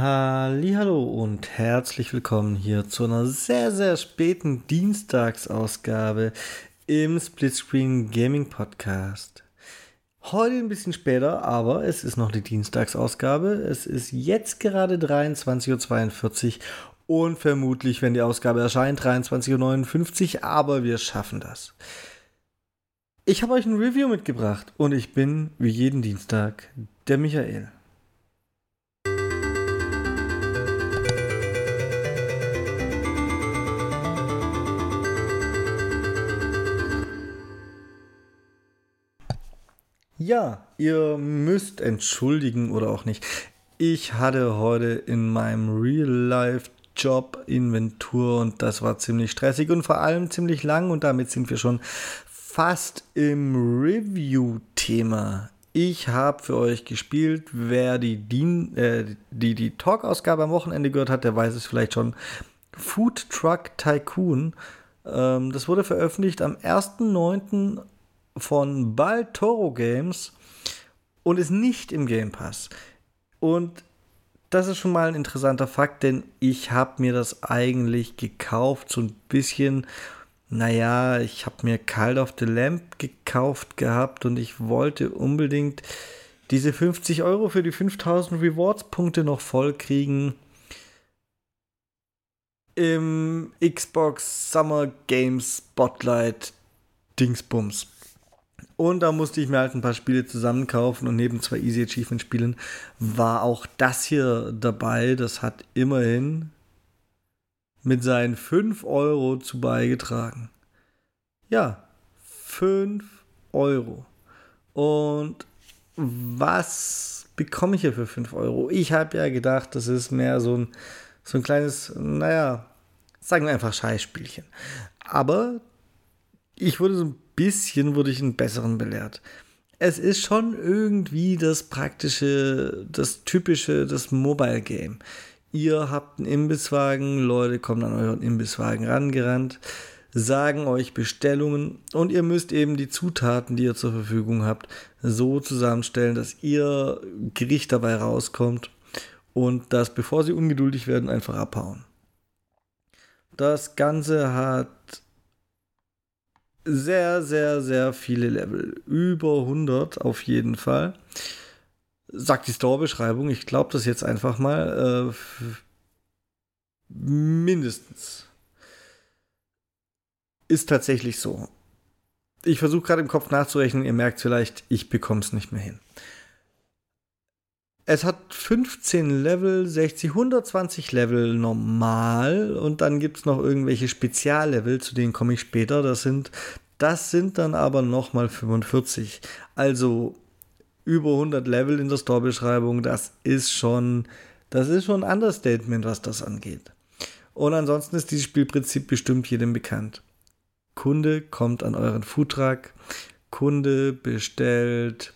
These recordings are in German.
Hallo und herzlich willkommen hier zu einer sehr, sehr späten Dienstagsausgabe im Splitscreen Gaming Podcast. Heute ein bisschen später, aber es ist noch die Dienstagsausgabe. Es ist jetzt gerade 23.42 Uhr und vermutlich, wenn die Ausgabe erscheint, 23.59 Uhr, aber wir schaffen das. Ich habe euch ein Review mitgebracht und ich bin, wie jeden Dienstag, der Michael. Ja, ihr müsst entschuldigen oder auch nicht. Ich hatte heute in meinem Real-Life-Job Inventur und das war ziemlich stressig und vor allem ziemlich lang und damit sind wir schon fast im Review-Thema. Ich habe für euch gespielt. Wer die, Dien, äh, die, die Talk-Ausgabe am Wochenende gehört hat, der weiß es vielleicht schon. Food Truck Tycoon. Ähm, das wurde veröffentlicht am 1.9 von Baltoro Games und ist nicht im Game Pass. Und das ist schon mal ein interessanter Fakt, denn ich habe mir das eigentlich gekauft, so ein bisschen, naja, ich habe mir Call of the Lamp gekauft gehabt und ich wollte unbedingt diese 50 Euro für die 5000 Rewards-Punkte noch voll kriegen im Xbox Summer Games Spotlight Dingsbums. Und da musste ich mir halt ein paar Spiele zusammenkaufen und neben zwei Easy Achievement Spielen war auch das hier dabei. Das hat immerhin mit seinen 5 Euro zu beigetragen. Ja, 5 Euro. Und was bekomme ich hier für 5 Euro? Ich habe ja gedacht, das ist mehr so ein, so ein kleines, naja, sagen wir einfach Scheißspielchen. Aber ich wurde so ein bisschen wurde ich einen besseren belehrt. Es ist schon irgendwie das praktische, das typische, das Mobile Game. Ihr habt einen Imbisswagen, Leute kommen an euren Imbisswagen rangerannt, sagen euch Bestellungen und ihr müsst eben die Zutaten, die ihr zur Verfügung habt, so zusammenstellen, dass ihr Gericht dabei rauskommt und das, bevor sie ungeduldig werden, einfach abhauen. Das Ganze hat sehr, sehr, sehr viele Level. Über 100 auf jeden Fall. Sagt die Store-Beschreibung. Ich glaube das jetzt einfach mal. Äh, mindestens. Ist tatsächlich so. Ich versuche gerade im Kopf nachzurechnen. Ihr merkt vielleicht, ich bekomme es nicht mehr hin. Es hat 15 Level, 60, 120 Level normal und dann gibt es noch irgendwelche Speziallevel, zu denen komme ich später. Das sind, das sind dann aber nochmal 45. Also über 100 Level in der Store-Beschreibung, das ist schon, das ist schon ein Understatement, was das angeht. Und ansonsten ist dieses Spielprinzip bestimmt jedem bekannt. Kunde kommt an euren Foodtruck, Kunde bestellt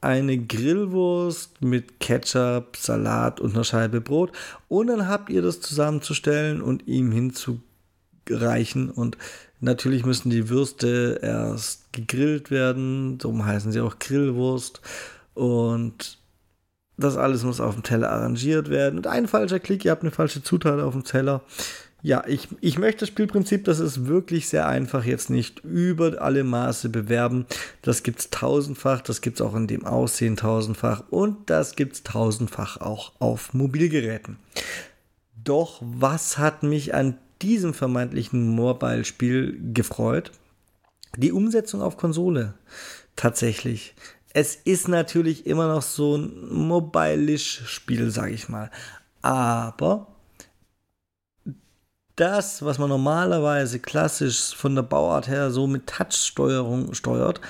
eine Grillwurst mit Ketchup, Salat und einer Scheibe Brot. Und dann habt ihr das zusammenzustellen und ihm hinzureichen. Und natürlich müssen die Würste erst gegrillt werden. Darum heißen sie auch Grillwurst. Und das alles muss auf dem Teller arrangiert werden. Und ein falscher Klick, ihr habt eine falsche Zutat auf dem Teller. Ja, ich, ich möchte das Spielprinzip, das ist wirklich sehr einfach, jetzt nicht über alle Maße bewerben. Das gibt es tausendfach, das gibt es auch in dem Aussehen tausendfach und das gibt es tausendfach auch auf Mobilgeräten. Doch was hat mich an diesem vermeintlichen Mobile-Spiel gefreut? Die Umsetzung auf Konsole. Tatsächlich. Es ist natürlich immer noch so ein mobile-Spiel, sage ich mal. Aber das, was man normalerweise klassisch von der Bauart her so mit Touch-Steuerung steuert,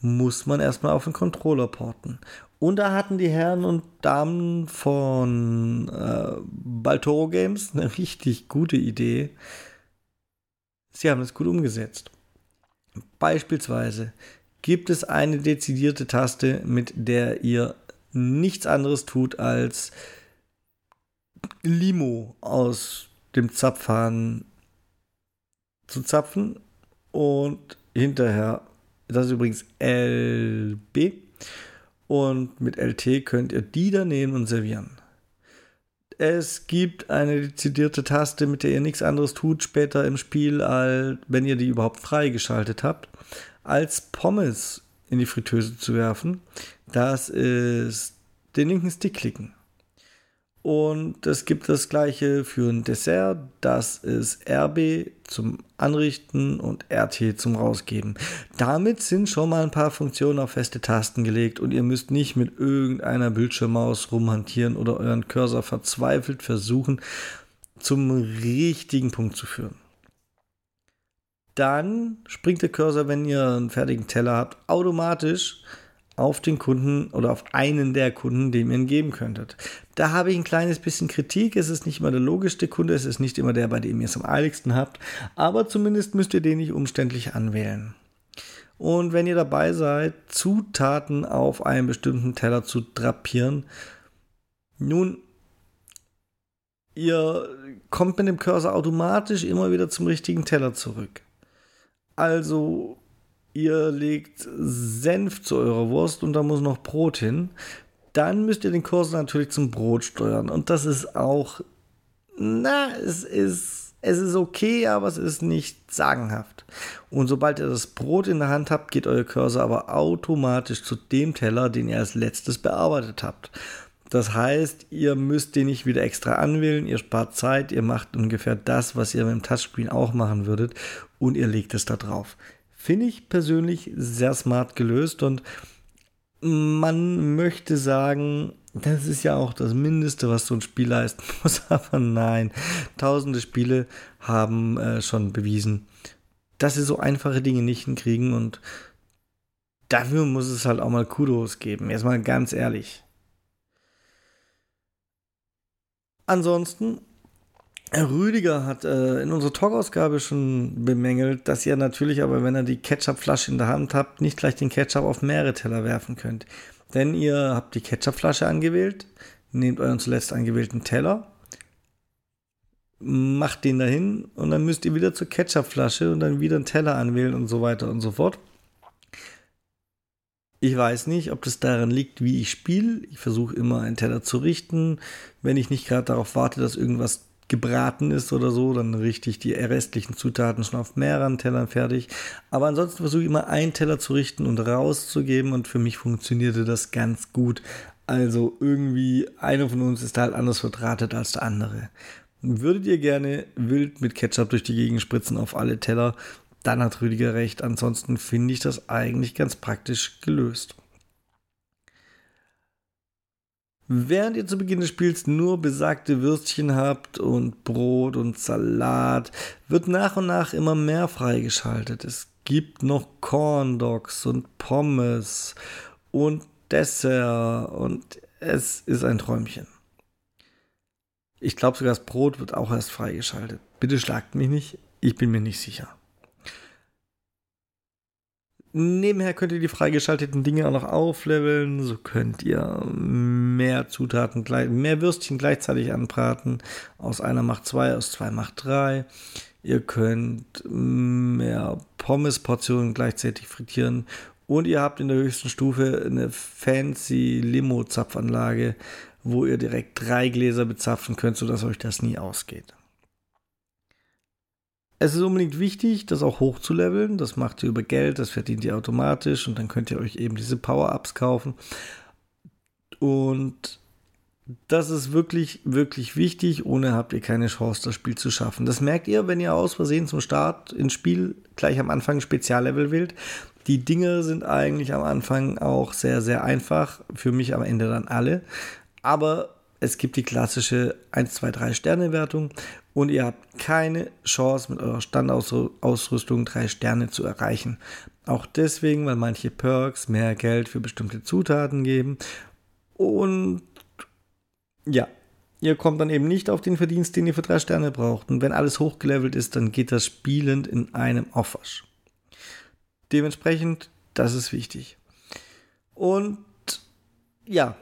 muss man erstmal auf den Controller porten. Und da hatten die Herren und Damen von äh, Baltoro Games eine richtig gute Idee. Sie haben es gut umgesetzt. Beispielsweise gibt es eine dezidierte Taste, mit der ihr nichts anderes tut als Limo aus dem Zapfhahn zu zapfen und hinterher, das ist übrigens LB und mit LT könnt ihr die da nehmen und servieren. Es gibt eine dezidierte Taste, mit der ihr nichts anderes tut später im Spiel, als wenn ihr die überhaupt freigeschaltet habt, als Pommes in die Fritteuse zu werfen. Das ist den linken Stick klicken. Und es gibt das gleiche für ein Dessert. Das ist RB zum Anrichten und RT zum Rausgeben. Damit sind schon mal ein paar Funktionen auf feste Tasten gelegt und ihr müsst nicht mit irgendeiner Bildschirmmaus rumhantieren oder euren Cursor verzweifelt versuchen, zum richtigen Punkt zu führen. Dann springt der Cursor, wenn ihr einen fertigen Teller habt, automatisch auf den Kunden oder auf einen der Kunden, den ihr ihn geben könntet. Da habe ich ein kleines bisschen Kritik. Es ist nicht immer der logischste Kunde, es ist nicht immer der, bei dem ihr es am eiligsten habt, aber zumindest müsst ihr den nicht umständlich anwählen. Und wenn ihr dabei seid, Zutaten auf einen bestimmten Teller zu drapieren, nun, ihr kommt mit dem Cursor automatisch immer wieder zum richtigen Teller zurück. Also ihr legt Senf zu eurer Wurst und da muss noch Brot hin, dann müsst ihr den Kurs natürlich zum Brot steuern. Und das ist auch, na, es ist, es ist okay, aber es ist nicht sagenhaft. Und sobald ihr das Brot in der Hand habt, geht euer Cursor aber automatisch zu dem Teller, den ihr als letztes bearbeitet habt. Das heißt, ihr müsst den nicht wieder extra anwählen, ihr spart Zeit, ihr macht ungefähr das, was ihr mit dem Touchscreen auch machen würdet und ihr legt es da drauf. Finde ich persönlich sehr smart gelöst und man möchte sagen, das ist ja auch das Mindeste, was so ein Spiel leisten muss, aber nein, tausende Spiele haben äh, schon bewiesen, dass sie so einfache Dinge nicht hinkriegen und dafür muss es halt auch mal Kudos geben, erstmal ganz ehrlich. Ansonsten Rüdiger hat äh, in unserer Talkausgabe schon bemängelt, dass ihr natürlich aber, wenn ihr die Ketchupflasche in der Hand habt, nicht gleich den Ketchup auf mehrere Teller werfen könnt. Denn ihr habt die Ketchupflasche angewählt, nehmt euren zuletzt angewählten Teller, macht den dahin und dann müsst ihr wieder zur Ketchupflasche und dann wieder einen Teller anwählen und so weiter und so fort. Ich weiß nicht, ob das daran liegt, wie ich spiele. Ich versuche immer einen Teller zu richten. Wenn ich nicht gerade darauf warte, dass irgendwas gebraten ist oder so, dann richte ich die restlichen Zutaten schon auf mehreren Tellern fertig. Aber ansonsten versuche ich immer einen Teller zu richten und rauszugeben und für mich funktionierte das ganz gut. Also irgendwie einer von uns ist halt anders verdrahtet als der andere. Würdet ihr gerne wild mit Ketchup durch die Gegend spritzen auf alle Teller, dann hat Rüdiger recht. Ansonsten finde ich das eigentlich ganz praktisch gelöst. Während ihr zu Beginn des Spiels nur besagte Würstchen habt und Brot und Salat, wird nach und nach immer mehr freigeschaltet. Es gibt noch Corn Dogs und Pommes und Dessert und es ist ein Träumchen. Ich glaube sogar das Brot wird auch erst freigeschaltet. Bitte schlagt mich nicht, ich bin mir nicht sicher. Nebenher könnt ihr die freigeschalteten Dinge auch noch aufleveln. So könnt ihr mehr Zutaten, mehr Würstchen gleichzeitig anbraten. Aus einer macht zwei, aus zwei macht drei. Ihr könnt mehr Pommesportionen gleichzeitig frittieren. Und ihr habt in der höchsten Stufe eine fancy Limo-Zapfanlage, wo ihr direkt drei Gläser bezapfen könnt, sodass euch das nie ausgeht. Es ist unbedingt wichtig, das auch hochzuleveln. Das macht ihr über Geld, das verdient ihr automatisch und dann könnt ihr euch eben diese Power-Ups kaufen. Und das ist wirklich, wirklich wichtig. Ohne habt ihr keine Chance, das Spiel zu schaffen. Das merkt ihr, wenn ihr aus Versehen zum Start ins Spiel gleich am Anfang Speziallevel wählt. Die Dinge sind eigentlich am Anfang auch sehr, sehr einfach. Für mich am Ende dann alle. Aber es gibt die klassische 1, 2, 3 Sterne Wertung und ihr habt keine Chance mit eurer Standausrüstung 3 Sterne zu erreichen. Auch deswegen, weil manche Perks mehr Geld für bestimmte Zutaten geben und ja, ihr kommt dann eben nicht auf den Verdienst, den ihr für 3 Sterne braucht. Und wenn alles hochgelevelt ist, dann geht das spielend in einem Aufwasch. Dementsprechend, das ist wichtig. Und ja,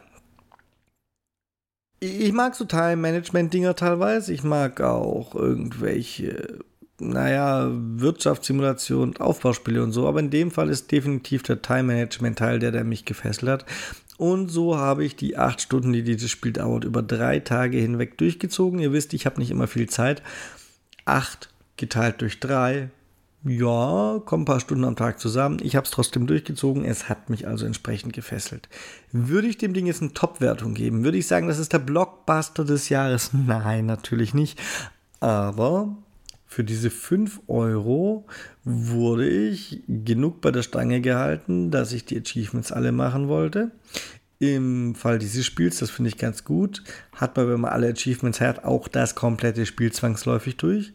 ich mag so Time-Management-Dinger teilweise. Ich mag auch irgendwelche, naja, Wirtschaftssimulationen, Aufbauspiele und so. Aber in dem Fall ist definitiv der Time-Management-Teil der, der mich gefesselt hat. Und so habe ich die acht Stunden, die dieses Spiel dauert, über drei Tage hinweg durchgezogen. Ihr wisst, ich habe nicht immer viel Zeit. Acht geteilt durch drei. Ja, kommen ein paar Stunden am Tag zusammen. Ich habe es trotzdem durchgezogen. Es hat mich also entsprechend gefesselt. Würde ich dem Ding jetzt eine Top-Wertung geben? Würde ich sagen, das ist der Blockbuster des Jahres? Nein, natürlich nicht. Aber für diese 5 Euro wurde ich genug bei der Stange gehalten, dass ich die Achievements alle machen wollte. Im Fall dieses Spiels, das finde ich ganz gut, hat man, wenn man alle Achievements hat, auch das komplette Spiel zwangsläufig durch.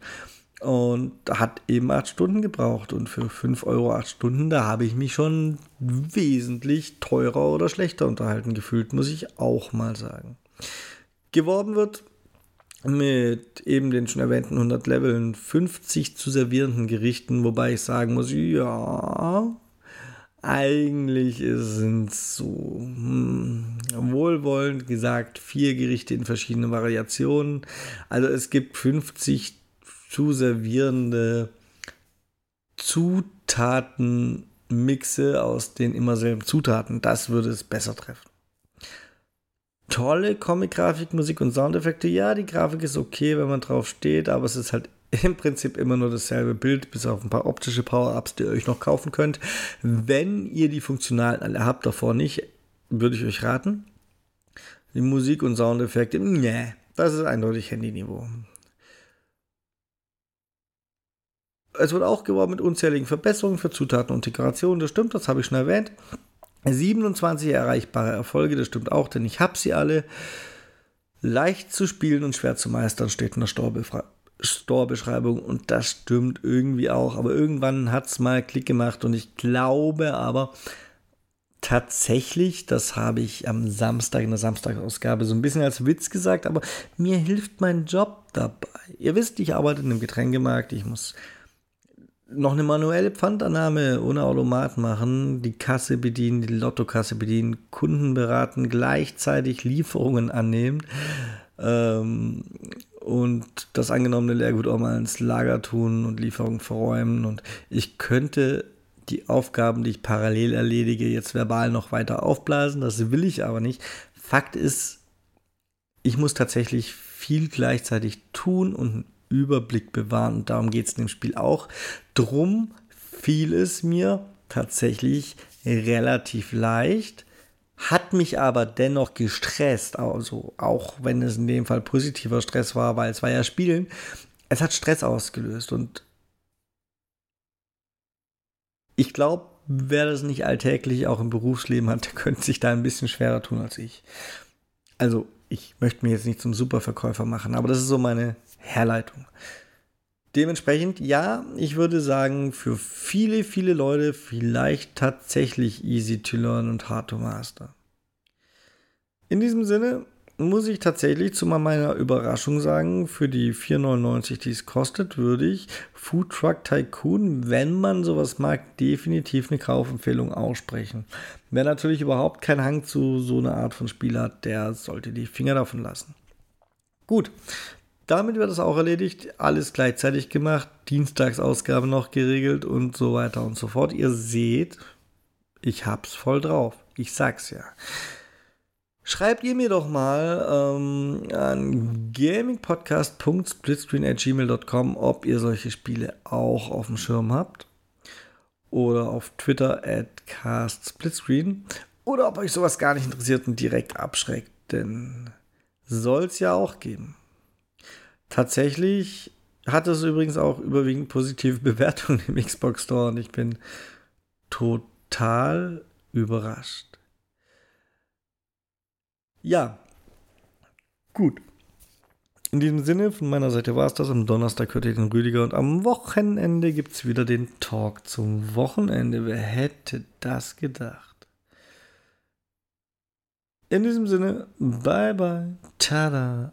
Und hat eben 8 Stunden gebraucht. Und für 5 Euro 8 Stunden, da habe ich mich schon wesentlich teurer oder schlechter unterhalten gefühlt, muss ich auch mal sagen. Geworben wird mit eben den schon erwähnten 100 Leveln 50 zu servierenden Gerichten, wobei ich sagen muss, ja, eigentlich sind es so hm, wohlwollend gesagt vier Gerichte in verschiedenen Variationen. Also es gibt 50 zu servierende Zutatenmixe aus den immer selben Zutaten. Das würde es besser treffen tolle Comic-Grafik, Musik und Soundeffekte. Ja, die Grafik ist okay, wenn man drauf steht, aber es ist halt im Prinzip immer nur dasselbe Bild, bis auf ein paar optische Power-Ups, die ihr euch noch kaufen könnt. Wenn ihr die funktionalen alle habt, davor nicht, würde ich euch raten. Die Musik und Soundeffekte, nee, das ist eindeutig Handy-Niveau. Es wird auch geworben mit unzähligen Verbesserungen für Zutaten und Dekorationen, das stimmt, das habe ich schon erwähnt. 27 erreichbare Erfolge, das stimmt auch, denn ich habe sie alle. Leicht zu spielen und schwer zu meistern steht in der Store-Beschreibung und das stimmt irgendwie auch. Aber irgendwann hat es mal Klick gemacht und ich glaube aber tatsächlich, das habe ich am Samstag in der Samstagausgabe so ein bisschen als Witz gesagt, aber mir hilft mein Job dabei. Ihr wisst, ich arbeite in einem Getränkemarkt, ich muss noch eine manuelle Pfandannahme ohne Automat machen, die Kasse bedienen, die Lottokasse bedienen, Kunden beraten, gleichzeitig Lieferungen annehmen ähm, und das angenommene Leergut auch mal ins Lager tun und Lieferungen verräumen. Und ich könnte die Aufgaben, die ich parallel erledige, jetzt verbal noch weiter aufblasen. Das will ich aber nicht. Fakt ist, ich muss tatsächlich viel gleichzeitig tun und Überblick bewahren. Und darum geht es in dem Spiel auch. Drum fiel es mir tatsächlich relativ leicht, hat mich aber dennoch gestresst. Also auch wenn es in dem Fall positiver Stress war, weil es war ja Spielen. Es hat Stress ausgelöst und ich glaube, wer das nicht alltäglich auch im Berufsleben hat, der könnte sich da ein bisschen schwerer tun als ich. Also, ich möchte mich jetzt nicht zum Superverkäufer machen, aber das ist so meine Herleitung. Dementsprechend, ja, ich würde sagen, für viele, viele Leute vielleicht tatsächlich easy to learn und hard to master. In diesem Sinne muss ich tatsächlich zu meiner Überraschung sagen, für die 4,99, die es kostet, würde ich Food Truck Tycoon, wenn man sowas mag, definitiv eine Kaufempfehlung aussprechen. Wer natürlich überhaupt keinen Hang zu so einer Art von Spiel hat, der sollte die Finger davon lassen. Gut, damit wird es auch erledigt, alles gleichzeitig gemacht, Dienstagsausgabe noch geregelt und so weiter und so fort. Ihr seht, ich hab's voll drauf. Ich sag's ja. Schreibt ihr mir doch mal ähm, an gamingpodcast.splitscreen.gmail.com, ob ihr solche Spiele auch auf dem Schirm habt. Oder auf Twitter at castsplitscreen. Oder ob euch sowas gar nicht interessiert und direkt abschreckt. Denn soll's ja auch geben. Tatsächlich hat es übrigens auch überwiegend positive Bewertungen im Xbox Store und ich bin total überrascht. Ja, gut. In diesem Sinne, von meiner Seite war es das. Am Donnerstag hört ihr den Rüdiger und am Wochenende gibt es wieder den Talk zum Wochenende. Wer hätte das gedacht? In diesem Sinne, bye bye, tada